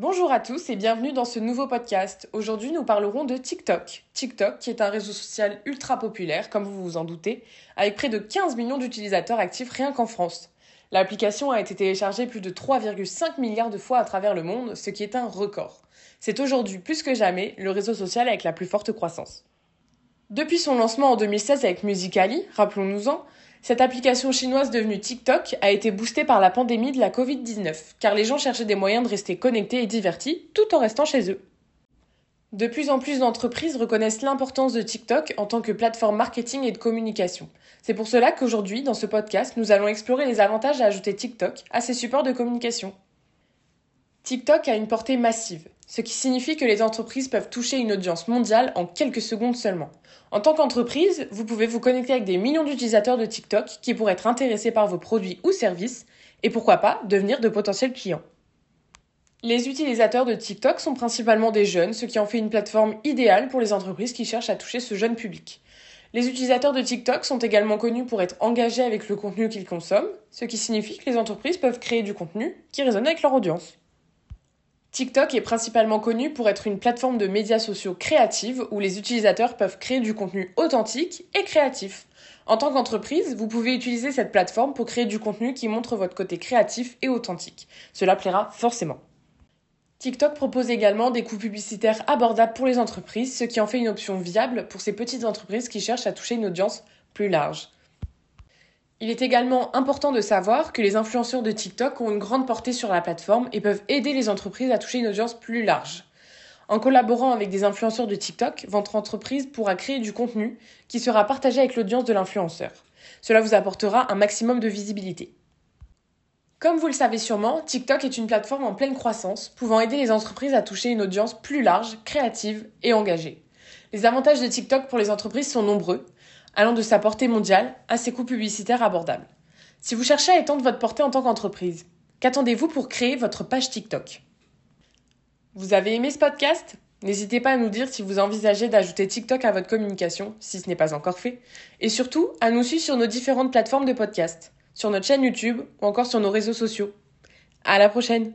Bonjour à tous et bienvenue dans ce nouveau podcast. Aujourd'hui, nous parlerons de TikTok. TikTok, qui est un réseau social ultra populaire, comme vous vous en doutez, avec près de 15 millions d'utilisateurs actifs rien qu'en France. L'application a été téléchargée plus de 3,5 milliards de fois à travers le monde, ce qui est un record. C'est aujourd'hui plus que jamais le réseau social avec la plus forte croissance. Depuis son lancement en 2016 avec Musicali, rappelons-nous-en, cette application chinoise devenue TikTok a été boostée par la pandémie de la Covid-19, car les gens cherchaient des moyens de rester connectés et divertis tout en restant chez eux. De plus en plus d'entreprises reconnaissent l'importance de TikTok en tant que plateforme marketing et de communication. C'est pour cela qu'aujourd'hui, dans ce podcast, nous allons explorer les avantages à ajouter TikTok à ces supports de communication. TikTok a une portée massive, ce qui signifie que les entreprises peuvent toucher une audience mondiale en quelques secondes seulement. En tant qu'entreprise, vous pouvez vous connecter avec des millions d'utilisateurs de TikTok qui pourraient être intéressés par vos produits ou services et pourquoi pas devenir de potentiels clients. Les utilisateurs de TikTok sont principalement des jeunes, ce qui en fait une plateforme idéale pour les entreprises qui cherchent à toucher ce jeune public. Les utilisateurs de TikTok sont également connus pour être engagés avec le contenu qu'ils consomment, ce qui signifie que les entreprises peuvent créer du contenu qui résonne avec leur audience. TikTok est principalement connu pour être une plateforme de médias sociaux créative où les utilisateurs peuvent créer du contenu authentique et créatif. En tant qu'entreprise, vous pouvez utiliser cette plateforme pour créer du contenu qui montre votre côté créatif et authentique. Cela plaira forcément. TikTok propose également des coûts publicitaires abordables pour les entreprises, ce qui en fait une option viable pour ces petites entreprises qui cherchent à toucher une audience plus large. Il est également important de savoir que les influenceurs de TikTok ont une grande portée sur la plateforme et peuvent aider les entreprises à toucher une audience plus large. En collaborant avec des influenceurs de TikTok, votre entreprise pourra créer du contenu qui sera partagé avec l'audience de l'influenceur. Cela vous apportera un maximum de visibilité. Comme vous le savez sûrement, TikTok est une plateforme en pleine croissance, pouvant aider les entreprises à toucher une audience plus large, créative et engagée. Les avantages de TikTok pour les entreprises sont nombreux, allant de sa portée mondiale à ses coûts publicitaires abordables. Si vous cherchez à étendre votre portée en tant qu'entreprise, qu'attendez-vous pour créer votre page TikTok? Vous avez aimé ce podcast? N'hésitez pas à nous dire si vous envisagez d'ajouter TikTok à votre communication, si ce n'est pas encore fait, et surtout à nous suivre sur nos différentes plateformes de podcast, sur notre chaîne YouTube ou encore sur nos réseaux sociaux. À la prochaine